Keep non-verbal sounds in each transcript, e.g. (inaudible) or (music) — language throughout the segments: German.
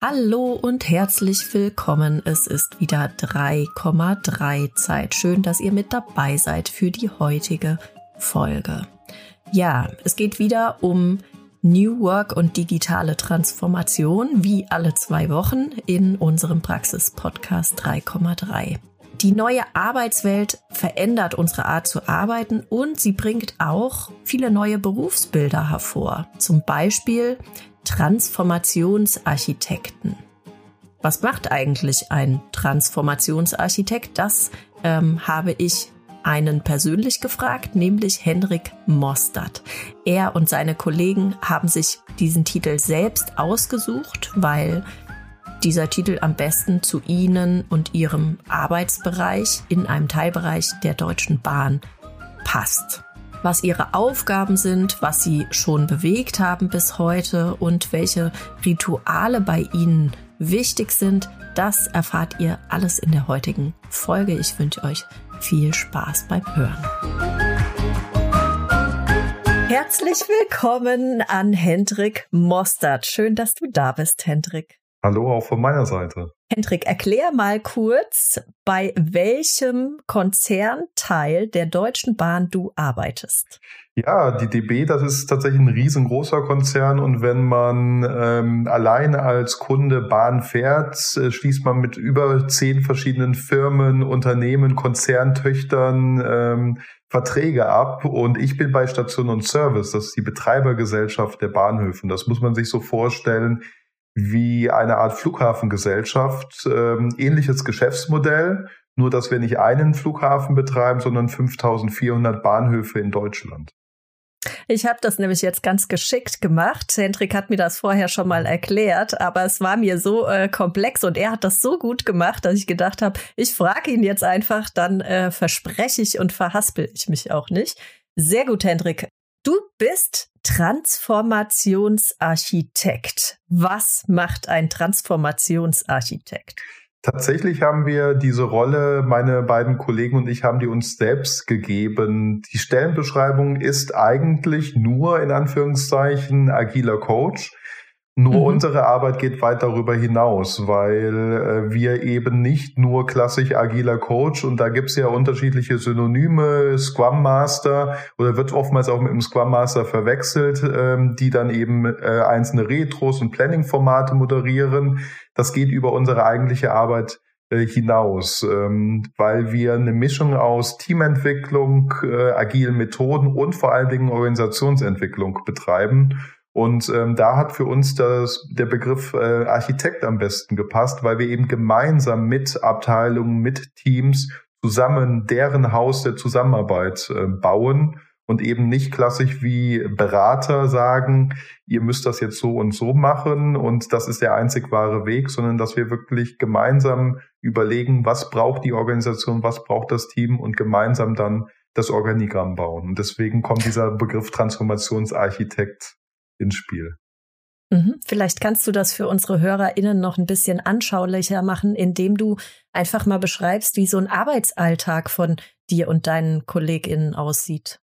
Hallo und herzlich willkommen. Es ist wieder 3,3 Zeit. Schön, dass ihr mit dabei seid für die heutige Folge. Ja, es geht wieder um New Work und digitale Transformation, wie alle zwei Wochen in unserem Praxis-Podcast 3,3. Die neue Arbeitswelt verändert unsere Art zu arbeiten und sie bringt auch viele neue Berufsbilder hervor. Zum Beispiel Transformationsarchitekten. Was macht eigentlich ein Transformationsarchitekt? Das ähm, habe ich einen persönlich gefragt, nämlich Henrik Mostert. Er und seine Kollegen haben sich diesen Titel selbst ausgesucht, weil dieser Titel am besten zu Ihnen und Ihrem Arbeitsbereich in einem Teilbereich der Deutschen Bahn passt was ihre Aufgaben sind, was sie schon bewegt haben bis heute und welche Rituale bei ihnen wichtig sind, das erfahrt ihr alles in der heutigen Folge. Ich wünsche euch viel Spaß beim Hören. Herzlich willkommen an Hendrik Mostert. Schön, dass du da bist, Hendrik. Hallo auch von meiner Seite. Hendrik, erklär mal kurz, bei welchem Konzernteil der Deutschen Bahn du arbeitest. Ja, die DB, das ist tatsächlich ein riesengroßer Konzern und wenn man ähm, alleine als Kunde Bahn fährt, äh, schließt man mit über zehn verschiedenen Firmen, Unternehmen, Konzerntöchtern ähm, Verträge ab und ich bin bei Station und Service, das ist die Betreibergesellschaft der Bahnhöfen. Das muss man sich so vorstellen wie eine Art Flughafengesellschaft, ähm, ähnliches Geschäftsmodell, nur dass wir nicht einen Flughafen betreiben, sondern 5400 Bahnhöfe in Deutschland. Ich habe das nämlich jetzt ganz geschickt gemacht. Hendrik hat mir das vorher schon mal erklärt, aber es war mir so äh, komplex und er hat das so gut gemacht, dass ich gedacht habe, ich frage ihn jetzt einfach, dann äh, verspreche ich und verhaspel ich mich auch nicht. Sehr gut, Hendrik. Du bist Transformationsarchitekt. Was macht ein Transformationsarchitekt? Tatsächlich haben wir diese Rolle, meine beiden Kollegen und ich haben die uns selbst gegeben. Die Stellenbeschreibung ist eigentlich nur in Anführungszeichen agiler Coach. Nur mhm. unsere Arbeit geht weit darüber hinaus, weil äh, wir eben nicht nur klassisch agiler Coach und da gibt's ja unterschiedliche Synonyme, Scrum Master oder wird oftmals auch mit dem Scrum Master verwechselt, ähm, die dann eben äh, einzelne Retros und Planning-Formate moderieren. Das geht über unsere eigentliche Arbeit äh, hinaus, ähm, weil wir eine Mischung aus Teamentwicklung, äh, agilen Methoden und vor allen Dingen Organisationsentwicklung betreiben. Und ähm, da hat für uns das, der Begriff äh, Architekt am besten gepasst, weil wir eben gemeinsam mit Abteilungen, mit Teams zusammen deren Haus der Zusammenarbeit äh, bauen und eben nicht klassisch wie Berater sagen, ihr müsst das jetzt so und so machen und das ist der einzig wahre Weg, sondern dass wir wirklich gemeinsam überlegen, was braucht die Organisation, was braucht das Team und gemeinsam dann das Organigramm bauen. Und deswegen kommt dieser Begriff Transformationsarchitekt ins Spiel. Mhm. Vielleicht kannst du das für unsere HörerInnen noch ein bisschen anschaulicher machen, indem du einfach mal beschreibst, wie so ein Arbeitsalltag von dir und deinen KollegInnen aussieht.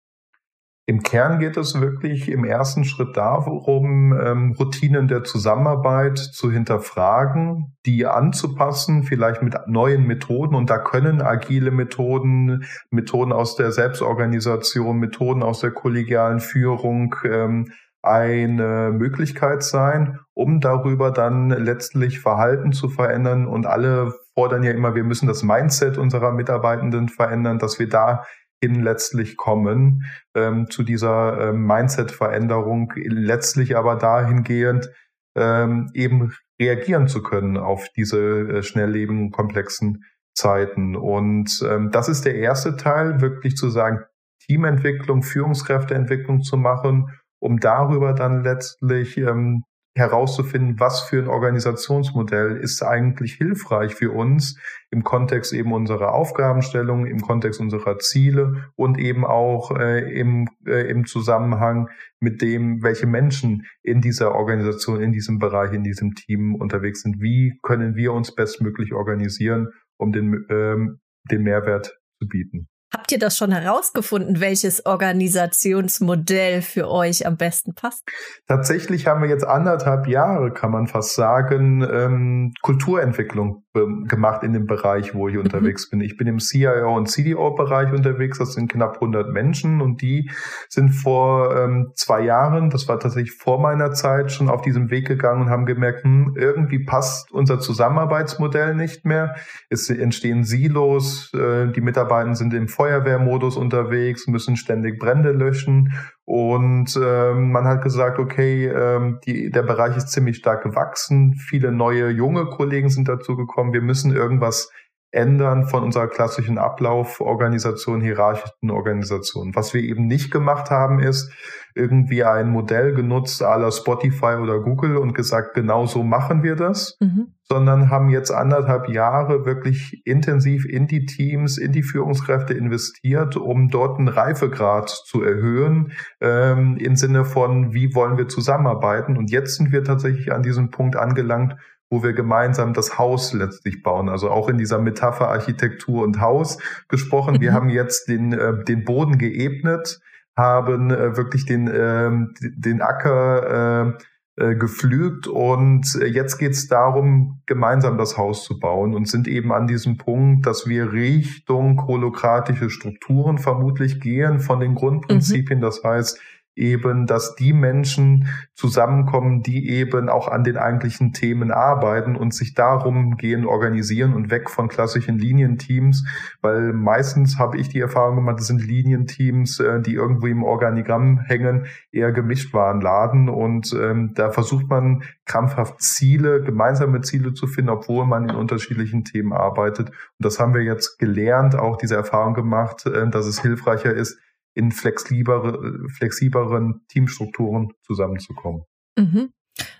Im Kern geht es wirklich im ersten Schritt darum, ähm, Routinen der Zusammenarbeit zu hinterfragen, die anzupassen, vielleicht mit neuen Methoden. Und da können agile Methoden, Methoden aus der Selbstorganisation, Methoden aus der kollegialen Führung, ähm, eine Möglichkeit sein, um darüber dann letztlich Verhalten zu verändern. Und alle fordern ja immer, wir müssen das Mindset unserer Mitarbeitenden verändern, dass wir dahin letztlich kommen ähm, zu dieser ähm, Mindset-Veränderung, letztlich aber dahingehend ähm, eben reagieren zu können auf diese äh, schnelllebigen, komplexen Zeiten. Und ähm, das ist der erste Teil, wirklich zu sagen, Teamentwicklung, Führungskräfteentwicklung zu machen um darüber dann letztlich ähm, herauszufinden, was für ein Organisationsmodell ist eigentlich hilfreich für uns im Kontext eben unserer Aufgabenstellung, im Kontext unserer Ziele und eben auch äh, im, äh, im Zusammenhang mit dem, welche Menschen in dieser Organisation, in diesem Bereich, in diesem Team unterwegs sind. Wie können wir uns bestmöglich organisieren, um den, ähm, den Mehrwert zu bieten? Habt ihr das schon herausgefunden, welches Organisationsmodell für euch am besten passt? Tatsächlich haben wir jetzt anderthalb Jahre, kann man fast sagen, ähm, Kulturentwicklung ähm, gemacht in dem Bereich, wo ich mhm. unterwegs bin. Ich bin im CIO und CDO-Bereich unterwegs. Das sind knapp 100 Menschen und die sind vor ähm, zwei Jahren, das war tatsächlich vor meiner Zeit, schon auf diesem Weg gegangen und haben gemerkt, hm, irgendwie passt unser Zusammenarbeitsmodell nicht mehr. Es entstehen Silos, äh, die Mitarbeiter sind im Feuerwehrmodus unterwegs, müssen ständig Brände löschen. Und ähm, man hat gesagt, okay, ähm, die, der Bereich ist ziemlich stark gewachsen. Viele neue junge Kollegen sind dazu gekommen. Wir müssen irgendwas ändern von unserer klassischen Ablauforganisation, hierarchischen Organisation. Was wir eben nicht gemacht haben, ist irgendwie ein Modell genutzt à la Spotify oder Google und gesagt, genau so machen wir das, mhm. sondern haben jetzt anderthalb Jahre wirklich intensiv in die Teams, in die Führungskräfte investiert, um dort einen Reifegrad zu erhöhen, ähm, im Sinne von, wie wollen wir zusammenarbeiten. Und jetzt sind wir tatsächlich an diesem Punkt angelangt, wo wir gemeinsam das Haus letztlich bauen. Also auch in dieser Metapher Architektur und Haus gesprochen. Mhm. Wir haben jetzt den, äh, den Boden geebnet, haben äh, wirklich den, äh, den Acker äh, äh, geflügt und jetzt geht es darum, gemeinsam das Haus zu bauen und sind eben an diesem Punkt, dass wir Richtung holokratische Strukturen vermutlich gehen von den Grundprinzipien. Mhm. Das heißt, eben, dass die Menschen zusammenkommen, die eben auch an den eigentlichen Themen arbeiten und sich darum gehen, organisieren und weg von klassischen Linienteams, weil meistens habe ich die Erfahrung gemacht, das sind Linienteams, äh, die irgendwo im Organigramm hängen, eher gemischt waren Laden und ähm, da versucht man krampfhaft Ziele, gemeinsame Ziele zu finden, obwohl man in unterschiedlichen Themen arbeitet. Und das haben wir jetzt gelernt, auch diese Erfahrung gemacht, äh, dass es hilfreicher ist, in flexiblere, flexibleren Teamstrukturen zusammenzukommen. Mhm.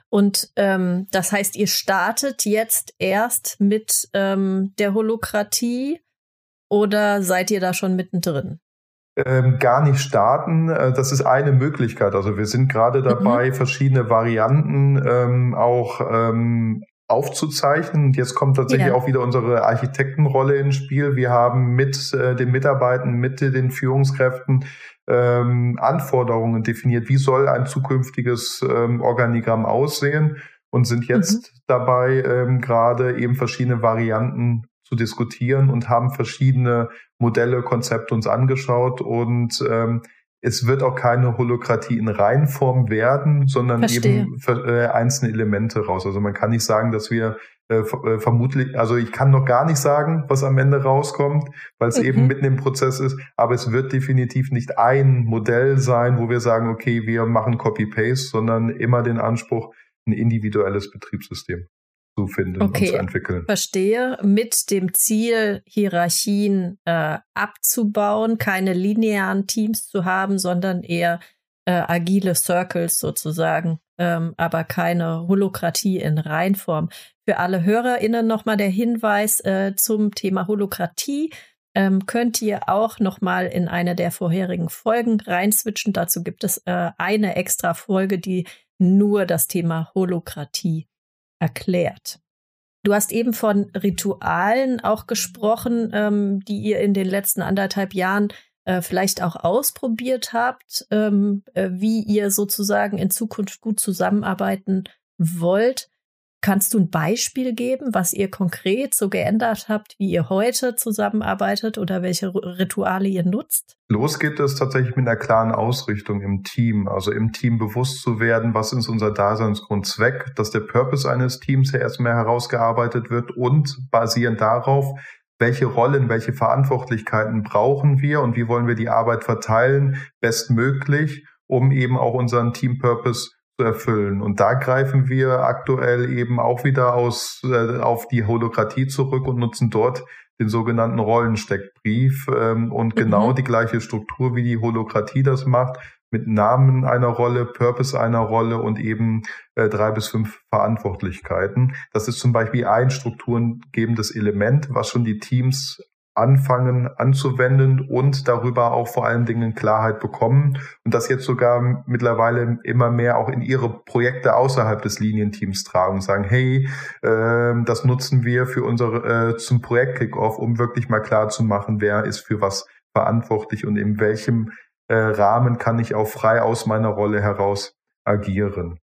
Und ähm, das heißt, ihr startet jetzt erst mit ähm, der Holokratie oder seid ihr da schon mittendrin? Ähm, gar nicht starten. Äh, das ist eine Möglichkeit. Also wir sind gerade mhm. dabei, mhm. verschiedene Varianten ähm, auch ähm, aufzuzeichnen. Und jetzt kommt tatsächlich ja. auch wieder unsere Architektenrolle ins Spiel. Wir haben mit äh, den Mitarbeitern, mit den Führungskräften ähm, Anforderungen definiert. Wie soll ein zukünftiges ähm, Organigramm aussehen? Und sind jetzt mhm. dabei, ähm, gerade eben verschiedene Varianten zu diskutieren und haben verschiedene Modelle, Konzepte uns angeschaut und ähm, es wird auch keine Holokratie in Reihenform werden, sondern Verstehe. eben äh, einzelne Elemente raus. Also man kann nicht sagen, dass wir äh, äh, vermutlich, also ich kann noch gar nicht sagen, was am Ende rauskommt, weil es mhm. eben mitten im Prozess ist, aber es wird definitiv nicht ein Modell sein, wo wir sagen, okay, wir machen Copy-Paste, sondern immer den Anspruch, ein individuelles Betriebssystem zu finden okay, und zu entwickeln. Verstehe. Mit dem Ziel, Hierarchien äh, abzubauen, keine linearen Teams zu haben, sondern eher äh, agile Circles sozusagen, ähm, aber keine Holokratie in Reinform. Für alle HörerInnen nochmal der Hinweis äh, zum Thema Holokratie. Ähm, könnt ihr auch nochmal in eine der vorherigen Folgen reinswitchen. Dazu gibt es äh, eine extra Folge, die nur das Thema Holokratie erklärt. Du hast eben von Ritualen auch gesprochen, ähm, die ihr in den letzten anderthalb Jahren äh, vielleicht auch ausprobiert habt, ähm, äh, wie ihr sozusagen in Zukunft gut zusammenarbeiten wollt. Kannst du ein Beispiel geben, was ihr konkret so geändert habt, wie ihr heute zusammenarbeitet oder welche Rituale ihr nutzt? Los geht es tatsächlich mit einer klaren Ausrichtung im Team, also im Team bewusst zu werden, was ist unser Daseinsgrundzweck, dass der Purpose eines Teams ja erstmal herausgearbeitet wird und basierend darauf, welche Rollen, welche Verantwortlichkeiten brauchen wir und wie wollen wir die Arbeit verteilen, bestmöglich, um eben auch unseren Team Purpose zu erfüllen. Und da greifen wir aktuell eben auch wieder aus, äh, auf die Holokratie zurück und nutzen dort den sogenannten Rollensteckbrief ähm, und genau mhm. die gleiche Struktur, wie die Holokratie das macht, mit Namen einer Rolle, Purpose einer Rolle und eben äh, drei bis fünf Verantwortlichkeiten. Das ist zum Beispiel ein strukturengebendes Element, was schon die Teams anfangen anzuwenden und darüber auch vor allen Dingen Klarheit bekommen und das jetzt sogar mittlerweile immer mehr auch in ihre Projekte außerhalb des Linienteams tragen und sagen, hey, äh, das nutzen wir für unsere äh, zum Projekt Kickoff, um wirklich mal klar zu machen, wer ist für was verantwortlich und in welchem äh, Rahmen kann ich auch frei aus meiner Rolle heraus agieren.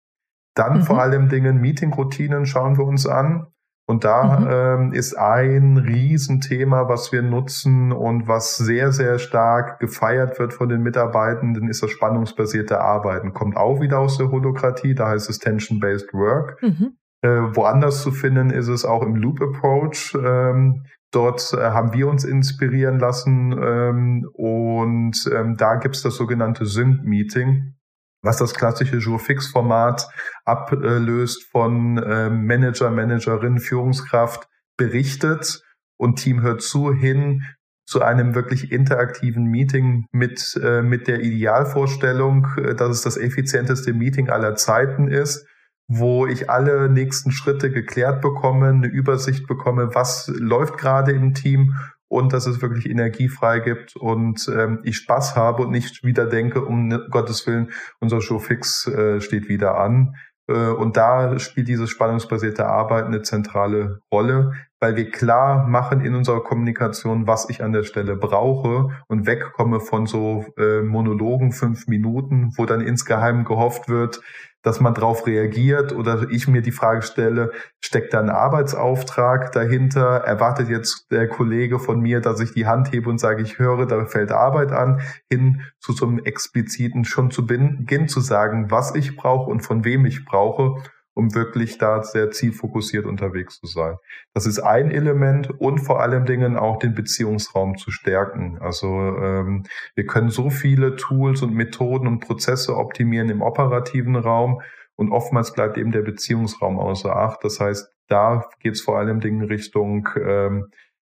Dann mhm. vor allem Dingen Meeting-Routinen schauen wir uns an. Und da mhm. ähm, ist ein Riesenthema, was wir nutzen und was sehr, sehr stark gefeiert wird von den Mitarbeitenden, ist das spannungsbasierte Arbeiten. Kommt auch wieder aus der Holokratie, da heißt es Tension-Based Work. Mhm. Äh, woanders zu finden ist es auch im Loop Approach. Ähm, dort äh, haben wir uns inspirieren lassen ähm, und ähm, da gibt's das sogenannte Sync-Meeting was das klassische Jour-Fix-Format ablöst von äh, Manager, Managerin, Führungskraft berichtet und Team hört zu hin zu einem wirklich interaktiven Meeting mit, äh, mit der Idealvorstellung, äh, dass es das effizienteste Meeting aller Zeiten ist, wo ich alle nächsten Schritte geklärt bekomme, eine Übersicht bekomme, was läuft gerade im Team und dass es wirklich Energie frei gibt und ähm, ich Spaß habe und nicht wieder denke, um Gottes Willen, unser Showfix äh, steht wieder an. Äh, und da spielt dieses spannungsbasierte Arbeiten eine zentrale Rolle, weil wir klar machen in unserer Kommunikation, was ich an der Stelle brauche und wegkomme von so äh, Monologen fünf Minuten, wo dann insgeheim gehofft wird, dass man darauf reagiert oder ich mir die Frage stelle, steckt da ein Arbeitsauftrag dahinter? Erwartet jetzt der Kollege von mir, dass ich die Hand hebe und sage, ich höre, da fällt Arbeit an, hin zu so einem expliziten schon zu Beginn zu sagen, was ich brauche und von wem ich brauche um wirklich da sehr zielfokussiert unterwegs zu sein. Das ist ein Element und vor allem Dingen auch den Beziehungsraum zu stärken. Also ähm, wir können so viele Tools und Methoden und Prozesse optimieren im operativen Raum und oftmals bleibt eben der Beziehungsraum außer Acht. Das heißt, da geht es vor allem Dingen Richtung ähm,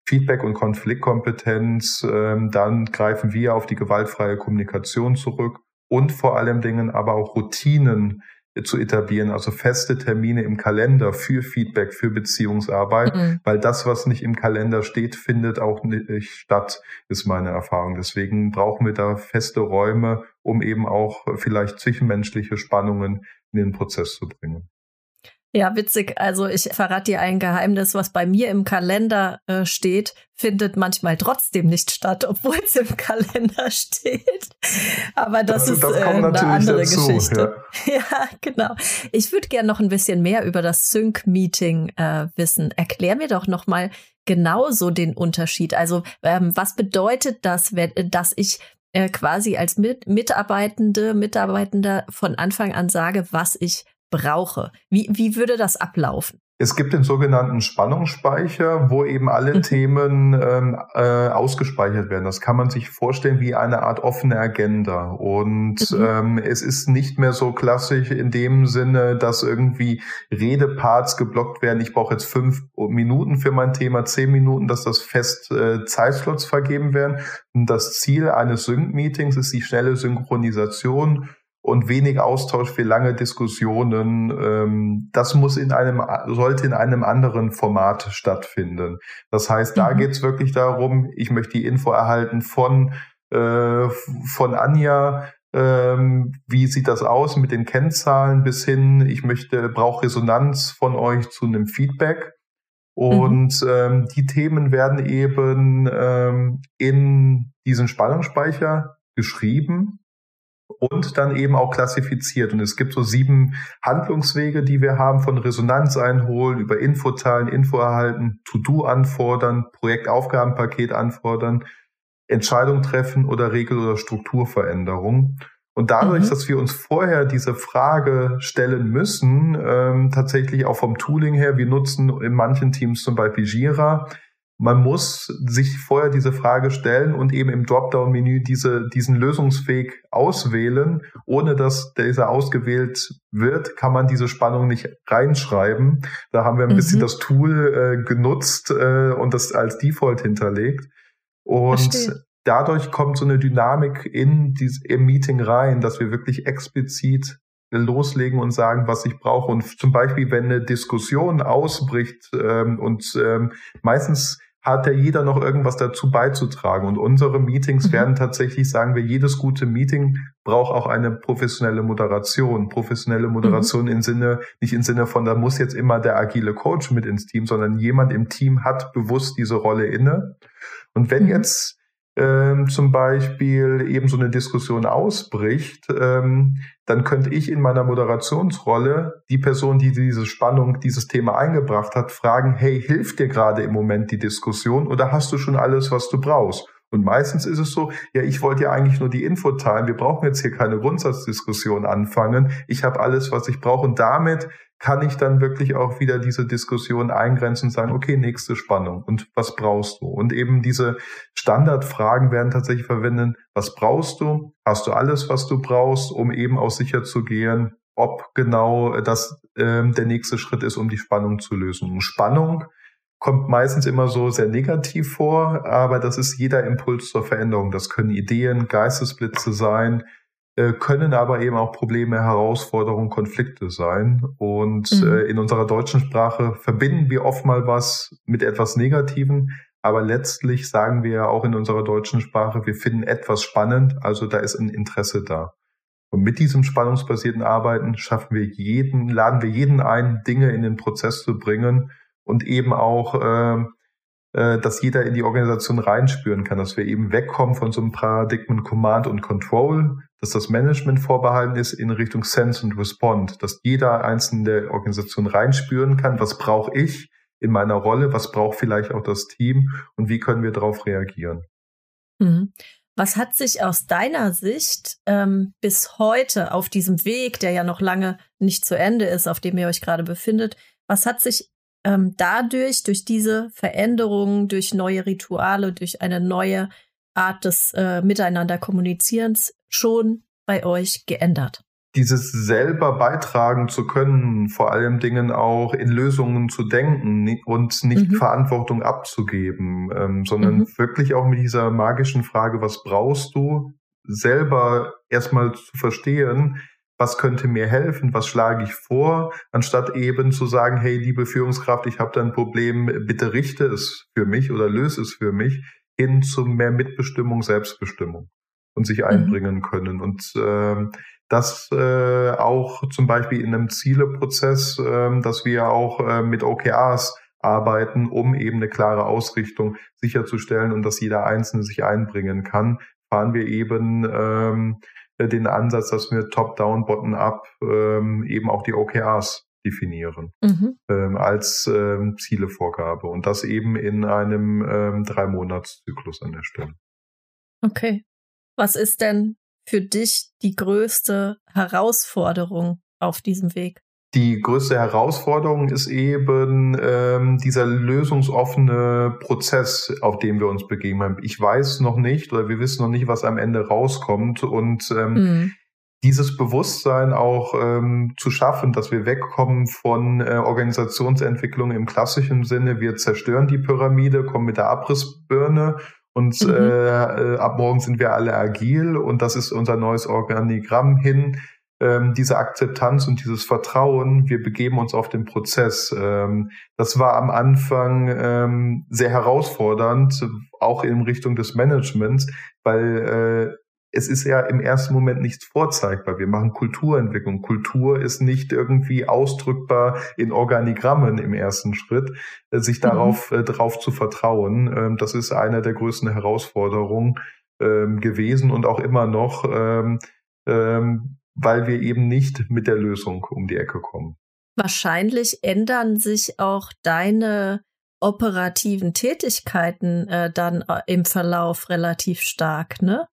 Feedback und Konfliktkompetenz. Ähm, dann greifen wir auf die gewaltfreie Kommunikation zurück und vor allem Dingen aber auch Routinen zu etablieren, also feste Termine im Kalender für Feedback, für Beziehungsarbeit, mhm. weil das, was nicht im Kalender steht, findet auch nicht statt, ist meine Erfahrung. Deswegen brauchen wir da feste Räume, um eben auch vielleicht zwischenmenschliche Spannungen in den Prozess zu bringen. Ja, witzig. Also ich verrate dir ein Geheimnis, was bei mir im Kalender äh, steht, findet manchmal trotzdem nicht statt, obwohl es im (laughs) Kalender steht. Aber das, das ist das äh, eine andere dazu, Geschichte. Ja. (laughs) ja, genau. Ich würde gerne noch ein bisschen mehr über das Sync-Meeting äh, wissen. Erklär mir doch noch mal genauso den Unterschied. Also ähm, was bedeutet das, wenn, dass ich äh, quasi als Mit Mitarbeitende, Mitarbeitender von Anfang an sage, was ich brauche. Wie, wie würde das ablaufen? Es gibt den sogenannten Spannungsspeicher, wo eben alle mhm. Themen ähm, äh, ausgespeichert werden. Das kann man sich vorstellen wie eine Art offene Agenda. Und mhm. ähm, es ist nicht mehr so klassisch in dem Sinne, dass irgendwie Redeparts geblockt werden. Ich brauche jetzt fünf Minuten für mein Thema, zehn Minuten, dass das fest äh, Zeitslots vergeben werden. Und das Ziel eines Sync-Meetings ist die schnelle Synchronisation und wenig Austausch für lange Diskussionen. Ähm, das muss in einem, sollte in einem anderen Format stattfinden. Das heißt, da mhm. geht es wirklich darum, ich möchte die Info erhalten von, äh, von Anja, ähm, wie sieht das aus mit den Kennzahlen bis hin, ich möchte, brauche Resonanz von euch zu einem Feedback. Mhm. Und mhm. ähm, die Themen werden eben ähm, in diesen Spannungsspeicher geschrieben und dann eben auch klassifiziert. Und es gibt so sieben Handlungswege, die wir haben, von Resonanz einholen, über Info teilen, Info erhalten, To-Do anfordern, Projektaufgabenpaket anfordern, Entscheidung treffen oder Regel- oder Strukturveränderung. Und dadurch, mhm. dass wir uns vorher diese Frage stellen müssen, ähm, tatsächlich auch vom Tooling her, wir nutzen in manchen Teams zum Beispiel Jira, man muss sich vorher diese Frage stellen und eben im Dropdown-Menü diese, diesen Lösungsweg auswählen. Ohne dass dieser ausgewählt wird, kann man diese Spannung nicht reinschreiben. Da haben wir ein mhm. bisschen das Tool äh, genutzt äh, und das als Default hinterlegt. Und Verstehe. dadurch kommt so eine Dynamik in dieses, im Meeting rein, dass wir wirklich explizit loslegen und sagen, was ich brauche. Und zum Beispiel, wenn eine Diskussion ausbricht ähm, und ähm, meistens hat ja jeder noch irgendwas dazu beizutragen. Und unsere Meetings mhm. werden tatsächlich, sagen wir, jedes gute Meeting braucht auch eine professionelle Moderation. Professionelle. Moderation mhm. im Sinne, nicht im Sinne von, da muss jetzt immer der agile Coach mit ins Team, sondern jemand im Team hat bewusst diese Rolle inne. Und wenn mhm. jetzt ähm, zum Beispiel eben so eine Diskussion ausbricht, ähm, dann könnte ich in meiner Moderationsrolle die Person, die diese Spannung, dieses Thema eingebracht hat, fragen, hey, hilft dir gerade im Moment die Diskussion oder hast du schon alles, was du brauchst? Und meistens ist es so, ja, ich wollte ja eigentlich nur die Info teilen. Wir brauchen jetzt hier keine Grundsatzdiskussion anfangen. Ich habe alles, was ich brauche. Und damit kann ich dann wirklich auch wieder diese Diskussion eingrenzen und sagen, okay, nächste Spannung und was brauchst du? Und eben diese Standardfragen werden tatsächlich verwendet, was brauchst du? Hast du alles, was du brauchst, um eben auch sicher zu gehen, ob genau das ähm, der nächste Schritt ist, um die Spannung zu lösen. Und Spannung kommt meistens immer so sehr negativ vor, aber das ist jeder Impuls zur Veränderung. Das können Ideen, Geistesblitze sein, können aber eben auch Probleme, Herausforderungen, Konflikte sein. Und mhm. äh, in unserer deutschen Sprache verbinden wir oft mal was mit etwas Negativen, aber letztlich sagen wir ja auch in unserer deutschen Sprache, wir finden etwas spannend, also da ist ein Interesse da. Und mit diesem spannungsbasierten Arbeiten schaffen wir jeden, laden wir jeden ein, Dinge in den Prozess zu bringen und eben auch äh, äh, dass jeder in die Organisation reinspüren kann, dass wir eben wegkommen von so einem Paradigmen Command und Control, dass das Management vorbehalten ist in Richtung Sense und Respond, dass jeder einzelne der Organisation reinspüren kann, was brauche ich in meiner Rolle, was braucht vielleicht auch das Team und wie können wir darauf reagieren. Mhm. Was hat sich aus deiner Sicht ähm, bis heute auf diesem Weg, der ja noch lange nicht zu Ende ist, auf dem ihr euch gerade befindet, was hat sich ähm, dadurch, durch diese Veränderungen, durch neue Rituale, durch eine neue Art des äh, Miteinander kommunizierens schon bei euch geändert? Dieses selber beitragen zu können, vor allem Dingen auch in Lösungen zu denken und nicht mhm. Verantwortung abzugeben, ähm, sondern mhm. wirklich auch mit dieser magischen Frage, was brauchst du, selber erstmal zu verstehen, was könnte mir helfen, was schlage ich vor, anstatt eben zu sagen, hey, liebe Führungskraft, ich habe da ein Problem, bitte richte es für mich oder löse es für mich, hin zu mehr Mitbestimmung, Selbstbestimmung und sich mhm. einbringen mhm. können. Und äh, das äh, auch zum Beispiel in einem Zieleprozess, äh, dass wir auch äh, mit OKRs arbeiten, um eben eine klare Ausrichtung sicherzustellen und dass jeder Einzelne sich einbringen kann, fahren wir eben ähm, äh, den Ansatz, dass wir top-down, bottom-up ähm, eben auch die OKRs definieren mhm. ähm, als ähm, Zielevorgabe und das eben in einem ähm, Drei-Monats-Zyklus an der Stelle. Okay. Was ist denn für dich die größte Herausforderung auf diesem Weg? Die größte Herausforderung ist eben ähm, dieser lösungsoffene Prozess, auf dem wir uns begeben haben. Ich weiß noch nicht oder wir wissen noch nicht, was am Ende rauskommt und ähm, mhm. dieses Bewusstsein auch ähm, zu schaffen, dass wir wegkommen von äh, Organisationsentwicklung im klassischen Sinne. Wir zerstören die Pyramide, kommen mit der Abrissbirne und mhm. äh, ab morgen sind wir alle agil und das ist unser neues Organigramm hin ähm, diese Akzeptanz und dieses Vertrauen, wir begeben uns auf den Prozess. Ähm, das war am Anfang ähm, sehr herausfordernd, auch in Richtung des Managements, weil äh, es ist ja im ersten Moment nichts vorzeigbar. Wir machen Kulturentwicklung. Kultur ist nicht irgendwie ausdrückbar in Organigrammen im ersten Schritt. Äh, sich mhm. darauf äh, darauf zu vertrauen, ähm, das ist eine der größten Herausforderungen ähm, gewesen und auch immer noch. Ähm, ähm, weil wir eben nicht mit der Lösung um die Ecke kommen. Wahrscheinlich ändern sich auch deine operativen Tätigkeiten äh, dann äh, im Verlauf relativ stark, ne?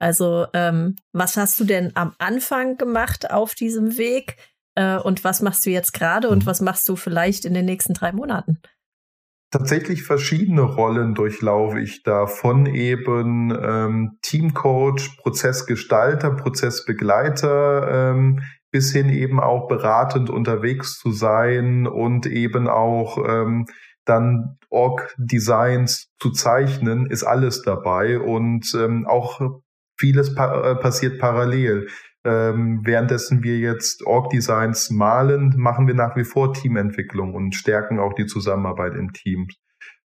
Also ähm, was hast du denn am Anfang gemacht auf diesem Weg äh, und was machst du jetzt gerade und mhm. was machst du vielleicht in den nächsten drei Monaten? Tatsächlich verschiedene Rollen durchlaufe ich da, von eben ähm, Teamcoach, Prozessgestalter, Prozessbegleiter ähm, bis hin eben auch beratend unterwegs zu sein und eben auch ähm, dann Org-Designs zu zeichnen, ist alles dabei und ähm, auch vieles pa äh, passiert parallel. Ähm, währenddessen wir jetzt Org-Designs malen, machen wir nach wie vor Teamentwicklung und stärken auch die Zusammenarbeit im Team.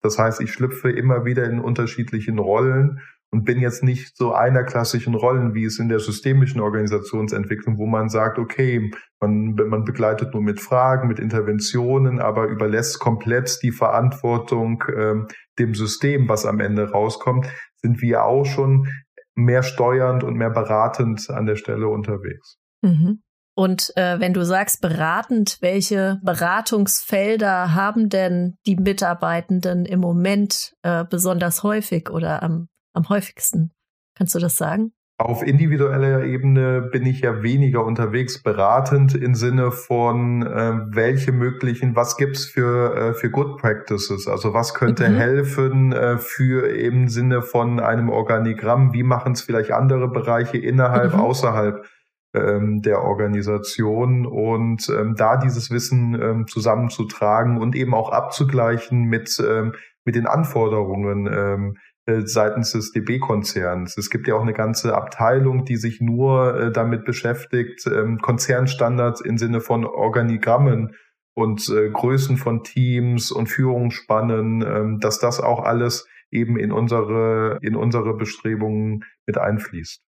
Das heißt, ich schlüpfe immer wieder in unterschiedlichen Rollen und bin jetzt nicht so einer klassischen Rollen, wie es in der systemischen Organisationsentwicklung, wo man sagt, okay, man, man begleitet nur mit Fragen, mit Interventionen, aber überlässt komplett die Verantwortung ähm, dem System, was am Ende rauskommt, sind wir auch schon mehr steuernd und mehr beratend an der Stelle unterwegs. Mhm. Und äh, wenn du sagst beratend, welche Beratungsfelder haben denn die Mitarbeitenden im Moment äh, besonders häufig oder am, am häufigsten? Kannst du das sagen? Auf individueller Ebene bin ich ja weniger unterwegs, beratend im Sinne von, äh, welche möglichen, was gibt's für, äh, für Good Practices? Also was könnte mhm. helfen äh, für im Sinne von einem Organigramm? Wie machen es vielleicht andere Bereiche innerhalb, mhm. außerhalb ähm, der Organisation und ähm, da dieses Wissen ähm, zusammenzutragen und eben auch abzugleichen mit, ähm, mit den Anforderungen ähm, äh, seitens des DB-Konzerns. Es gibt ja auch eine ganze Abteilung, die sich nur äh, damit beschäftigt, ähm, Konzernstandards im Sinne von Organigrammen und äh, Größen von Teams und Führungsspannen, ähm, dass das auch alles eben in unsere, in unsere Bestrebungen mit einfließt.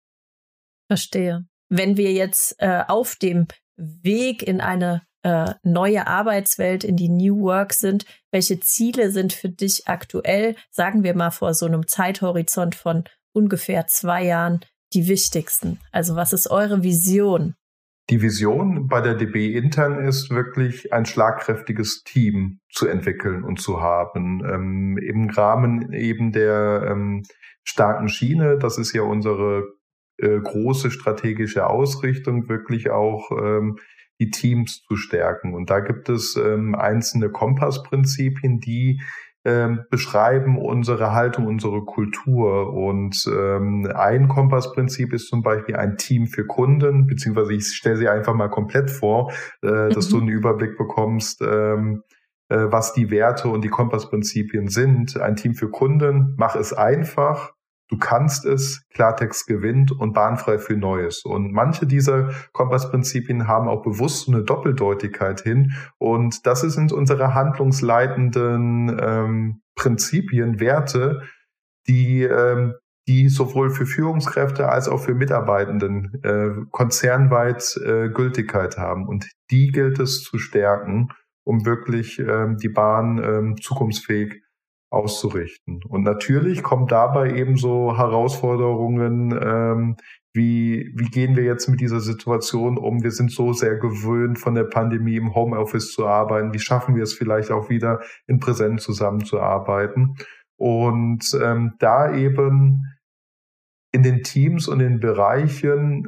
Verstehe wenn wir jetzt äh, auf dem Weg in eine äh, neue Arbeitswelt, in die New Work sind, welche Ziele sind für dich aktuell, sagen wir mal vor so einem Zeithorizont von ungefähr zwei Jahren, die wichtigsten? Also was ist eure Vision? Die Vision bei der DB intern ist wirklich ein schlagkräftiges Team zu entwickeln und zu haben. Ähm, Im Rahmen eben der ähm, starken Schiene, das ist ja unsere äh, große strategische Ausrichtung, wirklich auch ähm, die Teams zu stärken. Und da gibt es ähm, einzelne Kompassprinzipien, die ähm, beschreiben unsere Haltung, unsere Kultur. Und ähm, ein Kompassprinzip ist zum Beispiel ein Team für Kunden, beziehungsweise ich stelle sie einfach mal komplett vor, äh, mhm. dass du mhm. einen Überblick bekommst, ähm, äh, was die Werte und die Kompassprinzipien sind. Ein Team für Kunden, mach es einfach, Du kannst es, Klartext gewinnt und bahnfrei für Neues. Und manche dieser Kompassprinzipien haben auch bewusst eine Doppeldeutigkeit hin. Und das sind unsere handlungsleitenden ähm, Prinzipien, Werte, die, ähm, die sowohl für Führungskräfte als auch für Mitarbeitenden äh, konzernweit äh, Gültigkeit haben. Und die gilt es zu stärken, um wirklich ähm, die Bahn ähm, zukunftsfähig auszurichten. Und natürlich kommen dabei eben so Herausforderungen, ähm, wie, wie gehen wir jetzt mit dieser Situation um? Wir sind so sehr gewöhnt, von der Pandemie im Homeoffice zu arbeiten. Wie schaffen wir es vielleicht auch wieder in Präsenz zusammenzuarbeiten? Und ähm, da eben in den Teams und den Bereichen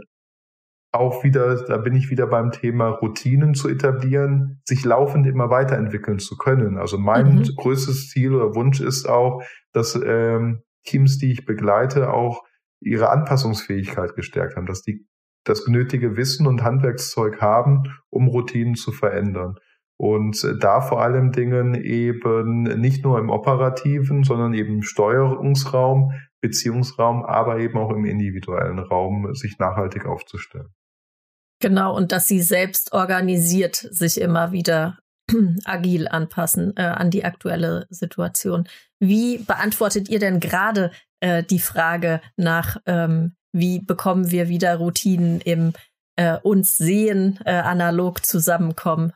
auch wieder, da bin ich wieder beim Thema Routinen zu etablieren, sich laufend immer weiterentwickeln zu können. Also mein mhm. größtes Ziel oder Wunsch ist auch, dass ähm, Teams, die ich begleite, auch ihre Anpassungsfähigkeit gestärkt haben, dass die das nötige Wissen und Handwerkszeug haben, um Routinen zu verändern. Und da vor allem Dingen eben nicht nur im operativen, sondern eben im Steuerungsraum, Beziehungsraum, aber eben auch im individuellen Raum sich nachhaltig aufzustellen. Genau, und dass sie selbst organisiert sich immer wieder (clears throat) agil anpassen äh, an die aktuelle Situation. Wie beantwortet ihr denn gerade äh, die Frage nach, ähm, wie bekommen wir wieder Routinen im äh, uns sehen, äh, analog zusammenkommen?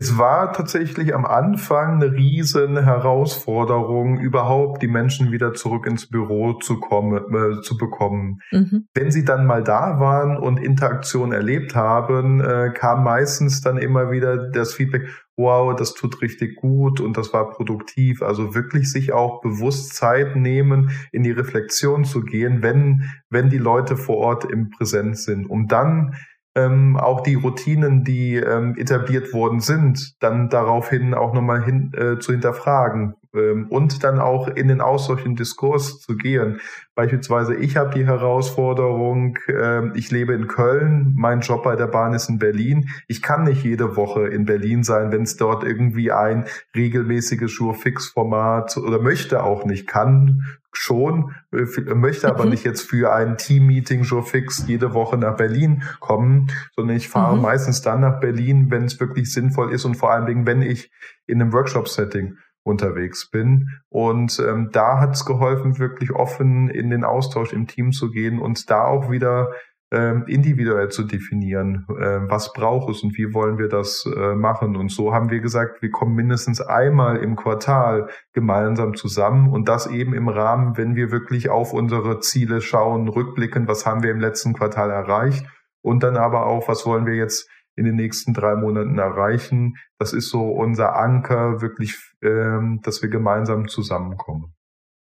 Es war tatsächlich am Anfang eine riesen Herausforderung, überhaupt die Menschen wieder zurück ins Büro zu kommen, äh, zu bekommen. Mhm. Wenn sie dann mal da waren und Interaktion erlebt haben, äh, kam meistens dann immer wieder das Feedback, wow, das tut richtig gut und das war produktiv. Also wirklich sich auch bewusst Zeit nehmen, in die Reflexion zu gehen, wenn, wenn die Leute vor Ort im Präsenz sind, um dann ähm, auch die Routinen, die ähm, etabliert worden sind, dann daraufhin auch nochmal hin, äh, zu hinterfragen ähm, und dann auch in den Austausch, in Diskurs zu gehen. Beispielsweise, ich habe die Herausforderung, äh, ich lebe in Köln, mein Job bei der Bahn ist in Berlin. Ich kann nicht jede Woche in Berlin sein, wenn es dort irgendwie ein regelmäßiges Sure-Fix-Format oder möchte auch nicht, kann schon, äh, möchte aber mhm. nicht jetzt für ein Team-Meeting so fix jede Woche nach Berlin kommen, sondern ich fahre mhm. meistens dann nach Berlin, wenn es wirklich sinnvoll ist und vor allen Dingen, wenn ich in einem Workshop-Setting unterwegs bin. Und ähm, da hat es geholfen, wirklich offen in den Austausch im Team zu gehen und da auch wieder ähm, individuell zu definieren, äh, was braucht es und wie wollen wir das äh, machen. Und so haben wir gesagt, wir kommen mindestens einmal im Quartal gemeinsam zusammen und das eben im Rahmen, wenn wir wirklich auf unsere Ziele schauen, rückblicken, was haben wir im letzten Quartal erreicht und dann aber auch, was wollen wir jetzt in den nächsten drei Monaten erreichen. Das ist so unser Anker, wirklich, ähm, dass wir gemeinsam zusammenkommen.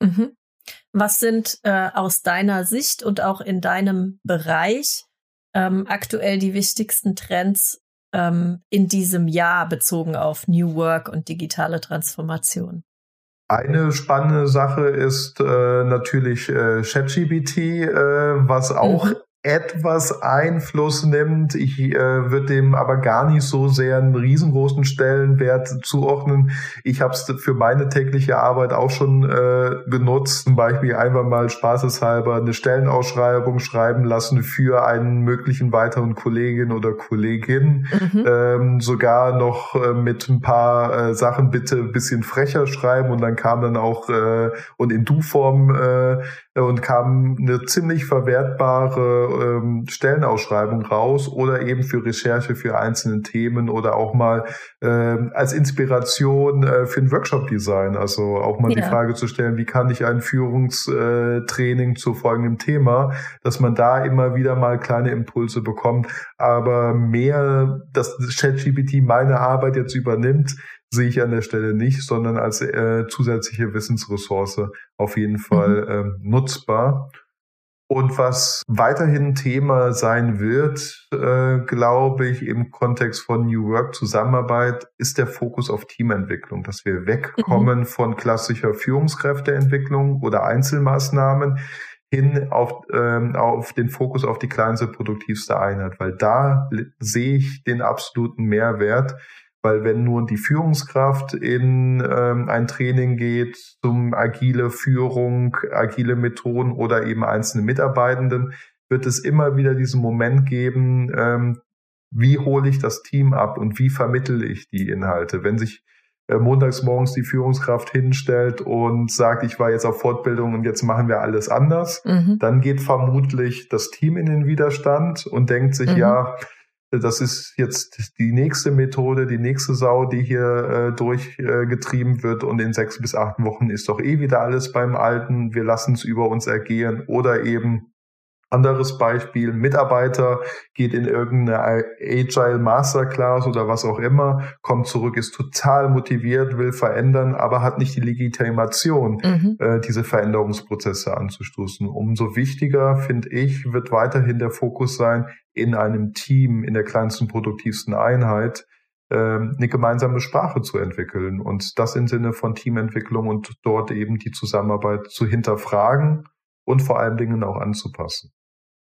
Mhm. Was sind äh, aus deiner Sicht und auch in deinem Bereich ähm, aktuell die wichtigsten Trends ähm, in diesem Jahr bezogen auf New Work und digitale Transformation? Eine spannende Sache ist äh, natürlich äh, ChatGPT, äh, was auch mhm etwas Einfluss nimmt. Ich äh, würde dem aber gar nicht so sehr einen riesengroßen Stellenwert zuordnen. Ich habe es für meine tägliche Arbeit auch schon äh, genutzt, zum Beispiel einfach mal spaßeshalber eine Stellenausschreibung schreiben lassen für einen möglichen weiteren Kollegin oder Kollegin. Mhm. Ähm, sogar noch äh, mit ein paar äh, Sachen bitte ein bisschen frecher schreiben und dann kam dann auch äh, und in Du-Form äh, und kam eine ziemlich verwertbare ähm, Stellenausschreibung raus oder eben für Recherche für einzelne Themen oder auch mal ähm, als Inspiration äh, für ein Workshop-Design. Also auch mal ja. die Frage zu stellen, wie kann ich ein Führungstraining zu folgendem Thema, dass man da immer wieder mal kleine Impulse bekommt, aber mehr, dass ChatGPT meine Arbeit jetzt übernimmt, sehe ich an der Stelle nicht, sondern als äh, zusätzliche Wissensressource auf jeden Fall mhm. äh, nutzbar. Und was weiterhin Thema sein wird, äh, glaube ich, im Kontext von New Work Zusammenarbeit, ist der Fokus auf Teamentwicklung, dass wir wegkommen mhm. von klassischer Führungskräfteentwicklung oder Einzelmaßnahmen hin auf, ähm, auf den Fokus auf die kleinste, produktivste Einheit, weil da sehe ich den absoluten Mehrwert, weil wenn nur die Führungskraft in ähm, ein Training geht zum agile Führung, agile Methoden oder eben einzelne Mitarbeitenden, wird es immer wieder diesen Moment geben, ähm, wie hole ich das Team ab und wie vermittle ich die Inhalte. Wenn sich äh, montags morgens die Führungskraft hinstellt und sagt, ich war jetzt auf Fortbildung und jetzt machen wir alles anders, mhm. dann geht vermutlich das Team in den Widerstand und denkt sich, mhm. ja, das ist jetzt die nächste Methode, die nächste Sau, die hier äh, durchgetrieben äh, wird und in sechs bis acht Wochen ist doch eh wieder alles beim Alten. Wir lassen es über uns ergehen oder eben anderes Beispiel, Mitarbeiter geht in irgendeine Agile Masterclass oder was auch immer, kommt zurück, ist total motiviert, will verändern, aber hat nicht die Legitimation, mhm. äh, diese Veränderungsprozesse anzustoßen. Umso wichtiger, finde ich, wird weiterhin der Fokus sein, in einem Team, in der kleinsten, produktivsten Einheit, ähm, eine gemeinsame Sprache zu entwickeln und das im Sinne von Teamentwicklung und dort eben die Zusammenarbeit zu hinterfragen und vor allen Dingen auch anzupassen.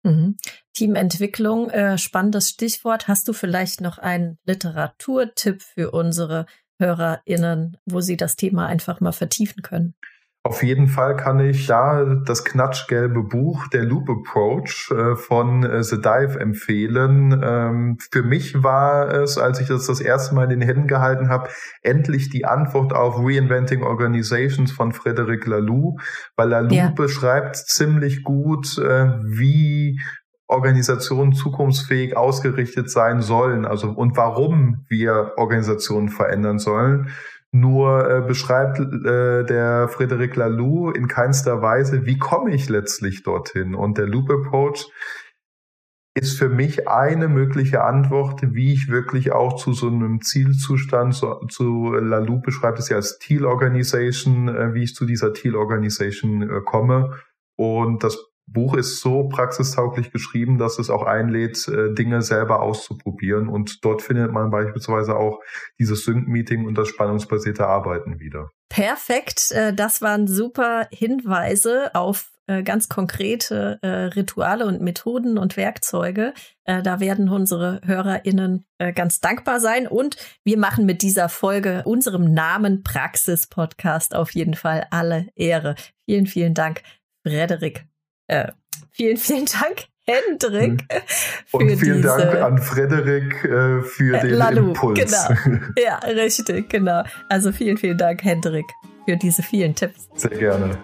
Mhm. Teamentwicklung, äh, spannendes Stichwort. Hast du vielleicht noch einen Literaturtipp für unsere HörerInnen, wo sie das Thema einfach mal vertiefen können? Auf jeden Fall kann ich da das knatschgelbe Buch Der Loop Approach äh, von äh, The Dive empfehlen. Ähm, für mich war es, als ich das das erste Mal in den Händen gehalten habe, endlich die Antwort auf Reinventing Organizations von Frederic Laloux, weil Laloux ja. beschreibt ziemlich gut, äh, wie Organisationen zukunftsfähig ausgerichtet sein sollen, also und warum wir Organisationen verändern sollen. Nur äh, beschreibt äh, der Frederic Laloux in keinster Weise, wie komme ich letztlich dorthin. Und der Loop Approach ist für mich eine mögliche Antwort, wie ich wirklich auch zu so einem Zielzustand, zu, zu Laloux beschreibt es ja als Teal Organization, äh, wie ich zu dieser Teal Organization äh, komme. Und das Buch ist so praxistauglich geschrieben, dass es auch einlädt, äh, Dinge selber auszuprobieren. Und dort findet man beispielsweise auch dieses Sync-Meeting und das spannungsbasierte Arbeiten wieder. Perfekt. Äh, das waren super Hinweise auf äh, ganz konkrete Rituale und Methoden und Werkzeuge. Da werden unsere HörerInnen ganz dankbar sein. Und wir machen mit dieser Folge unserem Namen Praxis Podcast auf jeden Fall alle Ehre. Vielen, vielen Dank, Frederik. Äh, vielen, vielen Dank, Hendrik. Für Und vielen diese, Dank an Frederik äh, für den Lalu, Impuls. Genau. (laughs) Ja, richtig, genau. Also vielen, vielen Dank, Hendrik, für diese vielen Tipps. Sehr gerne.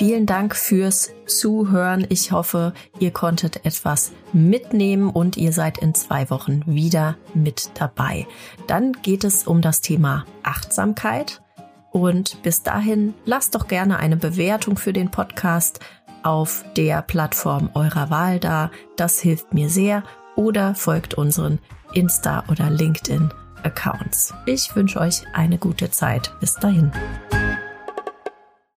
Vielen Dank fürs Zuhören. Ich hoffe, ihr konntet etwas mitnehmen und ihr seid in zwei Wochen wieder mit dabei. Dann geht es um das Thema Achtsamkeit. Und bis dahin lasst doch gerne eine Bewertung für den Podcast auf der Plattform eurer Wahl da. Das hilft mir sehr. Oder folgt unseren Insta- oder LinkedIn-Accounts. Ich wünsche euch eine gute Zeit. Bis dahin.